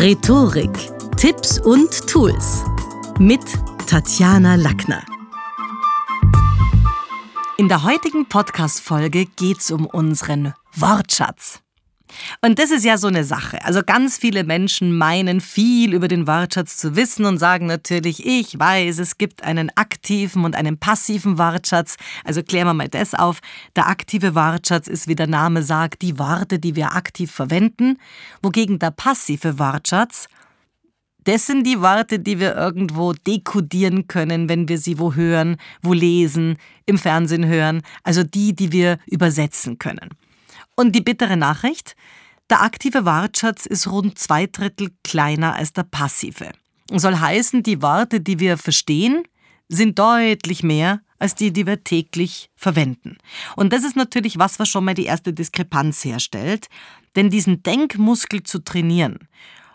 Rhetorik, Tipps und Tools mit Tatjana Lackner. In der heutigen Podcast-Folge geht es um unseren Wortschatz. Und das ist ja so eine Sache. Also ganz viele Menschen meinen viel über den Wortschatz zu wissen und sagen natürlich, ich weiß, es gibt einen aktiven und einen passiven Wortschatz. Also klären wir mal das auf. Der aktive Wortschatz ist, wie der Name sagt, die Worte, die wir aktiv verwenden, wogegen der passive Wortschatz das sind die Worte, die wir irgendwo dekodieren können, wenn wir sie wo hören, wo lesen, im Fernsehen hören, also die, die wir übersetzen können. Und die bittere Nachricht? Der aktive Wortschatz ist rund zwei Drittel kleiner als der passive. Soll heißen, die Worte, die wir verstehen, sind deutlich mehr als die, die wir täglich verwenden. Und das ist natürlich was, was schon mal die erste Diskrepanz herstellt. Denn diesen Denkmuskel zu trainieren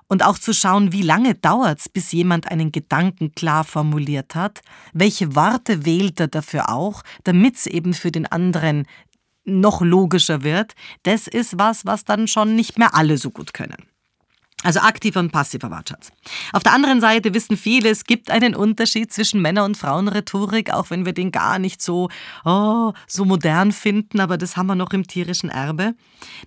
und auch zu schauen, wie lange dauert es, bis jemand einen Gedanken klar formuliert hat, welche Worte wählt er dafür auch, damit es eben für den anderen noch logischer wird, das ist was, was dann schon nicht mehr alle so gut können. Also aktiver und passiver Wortschatz. Auf der anderen Seite wissen viele, es gibt einen Unterschied zwischen Männer- und Frauenrhetorik, auch wenn wir den gar nicht so, oh, so modern finden, aber das haben wir noch im tierischen Erbe.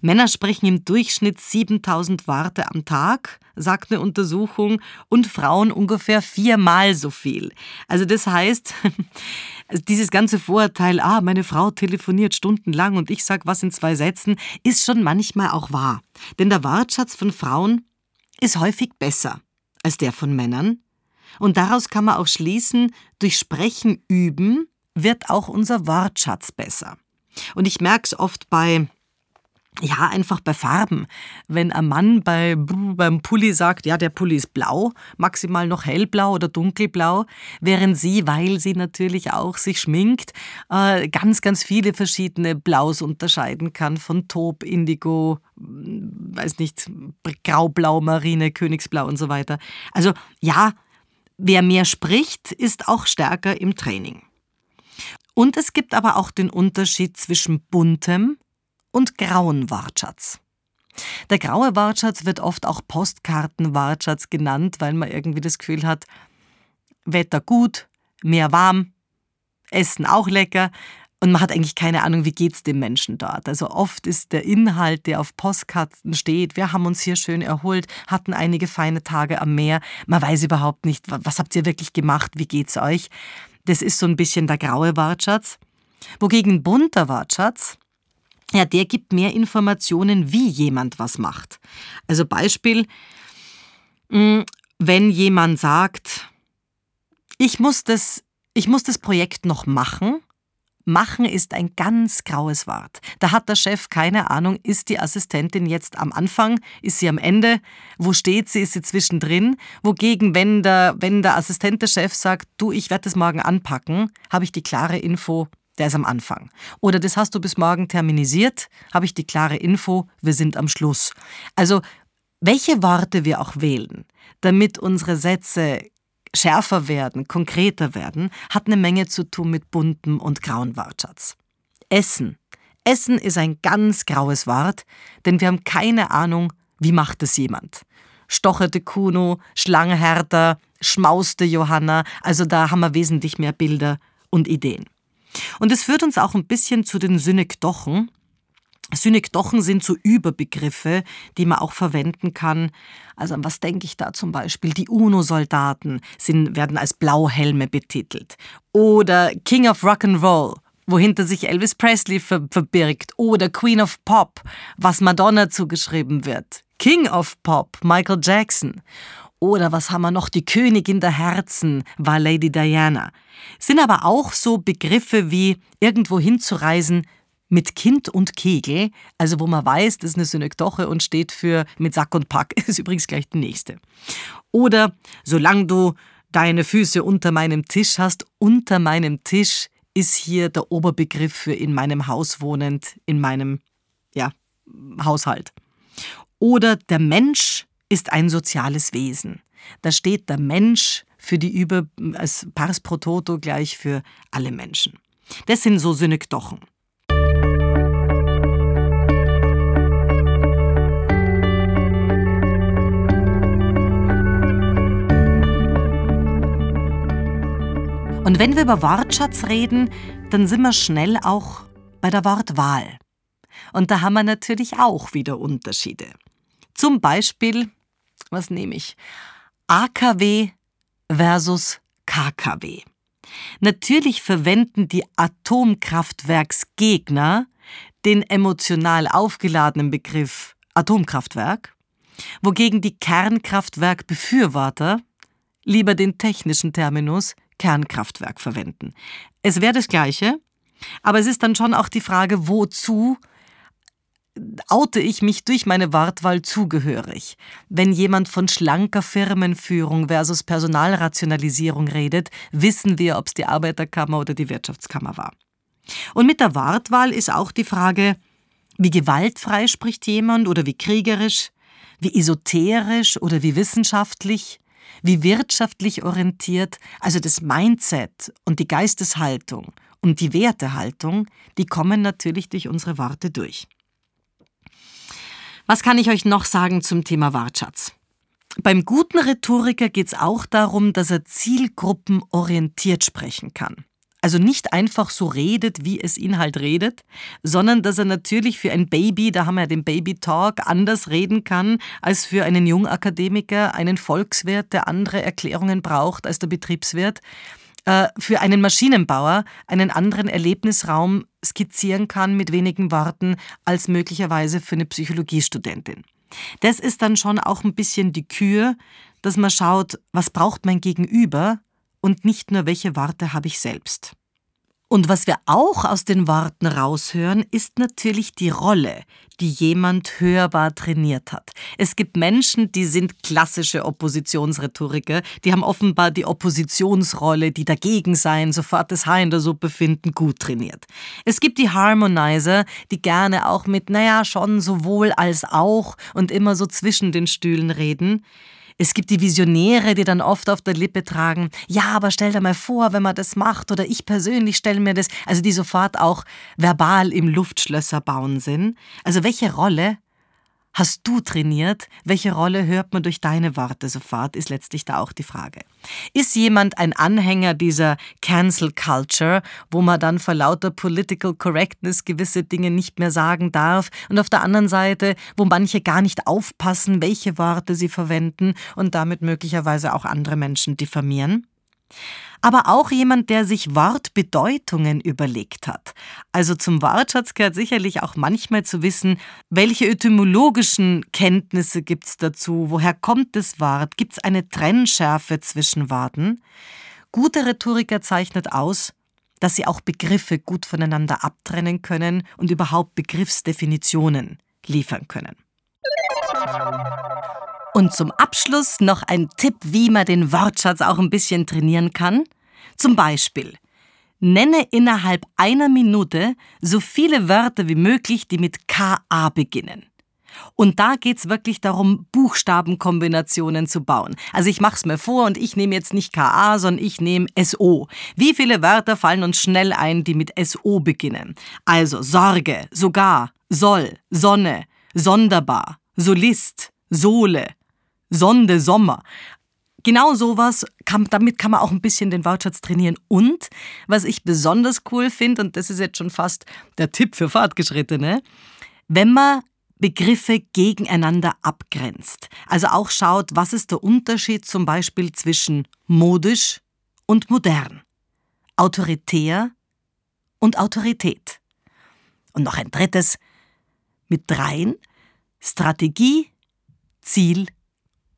Männer sprechen im Durchschnitt 7000 Worte am Tag, sagt eine Untersuchung, und Frauen ungefähr viermal so viel. Also das heißt, dieses ganze Vorurteil, ah, meine Frau telefoniert stundenlang und ich sag was in zwei Sätzen, ist schon manchmal auch wahr. Denn der Wortschatz von Frauen ist häufig besser als der von Männern. Und daraus kann man auch schließen, durch Sprechen üben wird auch unser Wortschatz besser. Und ich merke es oft bei ja, einfach bei Farben. Wenn ein Mann bei, beim Pulli sagt, ja, der Pulli ist blau, maximal noch hellblau oder dunkelblau, während sie, weil sie natürlich auch sich schminkt, äh, ganz, ganz viele verschiedene Blaus unterscheiden kann, von Taub, Indigo, weiß nicht, Graublau, Marine, Königsblau und so weiter. Also ja, wer mehr spricht, ist auch stärker im Training. Und es gibt aber auch den Unterschied zwischen buntem und grauen Wortschatz. Der graue Wortschatz wird oft auch Postkartenwortschatz genannt, weil man irgendwie das Gefühl hat, Wetter gut, mehr warm, Essen auch lecker und man hat eigentlich keine Ahnung, wie geht's dem Menschen dort. Also oft ist der Inhalt, der auf Postkarten steht, wir haben uns hier schön erholt, hatten einige feine Tage am Meer, man weiß überhaupt nicht, was habt ihr wirklich gemacht, wie geht's euch? Das ist so ein bisschen der graue Wortschatz. Wogegen bunter Wortschatz ja, der gibt mehr Informationen, wie jemand was macht. Also Beispiel, hm, wenn jemand sagt, ich muss das, ich muss das Projekt noch machen. Machen ist ein ganz graues Wort. Da hat der Chef keine Ahnung, ist die Assistentin jetzt am Anfang, ist sie am Ende, wo steht sie, ist sie zwischendrin. Wogegen, wenn der, wenn der Assistent der Chef sagt, du, ich werde das morgen anpacken, habe ich die klare Info, der ist am Anfang. Oder das hast du bis morgen terminisiert, habe ich die klare Info, wir sind am Schluss. Also, welche Worte wir auch wählen, damit unsere Sätze schärfer werden, konkreter werden, hat eine Menge zu tun mit buntem und grauen Wortschatz. Essen. Essen ist ein ganz graues Wort, denn wir haben keine Ahnung, wie macht es jemand. Stocherte Kuno, Schlange Hertha, schmauste Johanna, also da haben wir wesentlich mehr Bilder und Ideen. Und es führt uns auch ein bisschen zu den Synekdochen. Synekdochen sind so Überbegriffe, die man auch verwenden kann. Also an was denke ich da zum Beispiel? Die UNO-Soldaten werden als Blauhelme betitelt. Oder King of Rock'n'Roll, wohinter sich Elvis Presley ver verbirgt. Oder Queen of Pop, was Madonna zugeschrieben wird. King of Pop, Michael Jackson. Oder was haben wir noch? Die Königin der Herzen war Lady Diana. Sind aber auch so Begriffe wie irgendwo hinzureisen mit Kind und Kegel, also wo man weiß, das ist eine Synekdoche und steht für mit Sack und Pack, ist übrigens gleich die nächste. Oder solange du deine Füße unter meinem Tisch hast, unter meinem Tisch ist hier der Oberbegriff für in meinem Haus wohnend, in meinem ja, Haushalt. Oder der Mensch ist ein soziales Wesen. Da steht der Mensch für die Über, als pars pro toto gleich für alle Menschen. Das sind so Synekdochen. Und wenn wir über Wortschatz reden, dann sind wir schnell auch bei der Wortwahl. Und da haben wir natürlich auch wieder Unterschiede. Zum Beispiel was nehme ich? AKW versus KKW. Natürlich verwenden die Atomkraftwerksgegner den emotional aufgeladenen Begriff Atomkraftwerk, wogegen die Kernkraftwerkbefürworter lieber den technischen Terminus Kernkraftwerk verwenden. Es wäre das Gleiche, aber es ist dann schon auch die Frage, wozu oute ich mich durch meine Wortwahl zugehörig. Wenn jemand von schlanker Firmenführung versus Personalrationalisierung redet, wissen wir, ob es die Arbeiterkammer oder die Wirtschaftskammer war. Und mit der Wortwahl ist auch die Frage, wie gewaltfrei spricht jemand oder wie kriegerisch, wie esoterisch oder wie wissenschaftlich, wie wirtschaftlich orientiert, also das Mindset und die Geisteshaltung und die Wertehaltung, die kommen natürlich durch unsere Worte durch. Was kann ich euch noch sagen zum Thema Wortschatz? Beim guten Rhetoriker geht es auch darum, dass er zielgruppenorientiert sprechen kann. Also nicht einfach so redet, wie es ihn halt redet, sondern dass er natürlich für ein Baby, da haben wir ja den Baby Talk, anders reden kann als für einen Jungakademiker, einen Volkswirt, der andere Erklärungen braucht als der Betriebswirt äh, für einen Maschinenbauer einen anderen Erlebnisraum skizzieren kann mit wenigen Worten als möglicherweise für eine Psychologiestudentin. Das ist dann schon auch ein bisschen die Kür, dass man schaut, was braucht mein Gegenüber und nicht nur welche Worte habe ich selbst. Und was wir auch aus den Worten raushören, ist natürlich die Rolle, die jemand hörbar trainiert hat. Es gibt Menschen, die sind klassische Oppositionsrhetoriker, die haben offenbar die Oppositionsrolle, die dagegen sein, sofort das Haar in der Suppe finden, gut trainiert. Es gibt die Harmonizer, die gerne auch mit, naja, schon sowohl als auch und immer so zwischen den Stühlen reden. Es gibt die Visionäre, die dann oft auf der Lippe tragen, ja, aber stell dir mal vor, wenn man das macht, oder ich persönlich stelle mir das, also die sofort auch verbal im Luftschlösser bauen sind. Also welche Rolle hast du trainiert? Welche Rolle hört man durch deine Worte sofort, ist letztlich da auch die Frage. Ist jemand ein Anhänger dieser Cancel Culture, wo man dann vor lauter Political Correctness gewisse Dinge nicht mehr sagen darf und auf der anderen Seite, wo manche gar nicht aufpassen, welche Worte sie verwenden und damit möglicherweise auch andere Menschen diffamieren? Aber auch jemand, der sich Wortbedeutungen überlegt hat. Also zum Wortschatz gehört sicherlich auch manchmal zu wissen, welche etymologischen Kenntnisse gibt es dazu, woher kommt das Wort, gibt es eine Trennschärfe zwischen Worten. Gute Rhetoriker zeichnet aus, dass sie auch Begriffe gut voneinander abtrennen können und überhaupt Begriffsdefinitionen liefern können. Und zum Abschluss noch ein Tipp, wie man den Wortschatz auch ein bisschen trainieren kann. Zum Beispiel, nenne innerhalb einer Minute so viele Wörter wie möglich, die mit KA beginnen. Und da geht's wirklich darum, Buchstabenkombinationen zu bauen. Also ich mach's mir vor und ich nehme jetzt nicht KA, sondern ich nehme SO. Wie viele Wörter fallen uns schnell ein, die mit SO beginnen? Also Sorge, sogar, soll, Sonne, sonderbar, Solist, Sohle, Sonde, Sommer. Genau sowas, kann, damit kann man auch ein bisschen den Wortschatz trainieren. Und was ich besonders cool finde, und das ist jetzt schon fast der Tipp für Fortgeschrittene, wenn man Begriffe gegeneinander abgrenzt. Also auch schaut, was ist der Unterschied zum Beispiel zwischen modisch und modern, autoritär und Autorität. Und noch ein drittes, mit dreien, Strategie, Ziel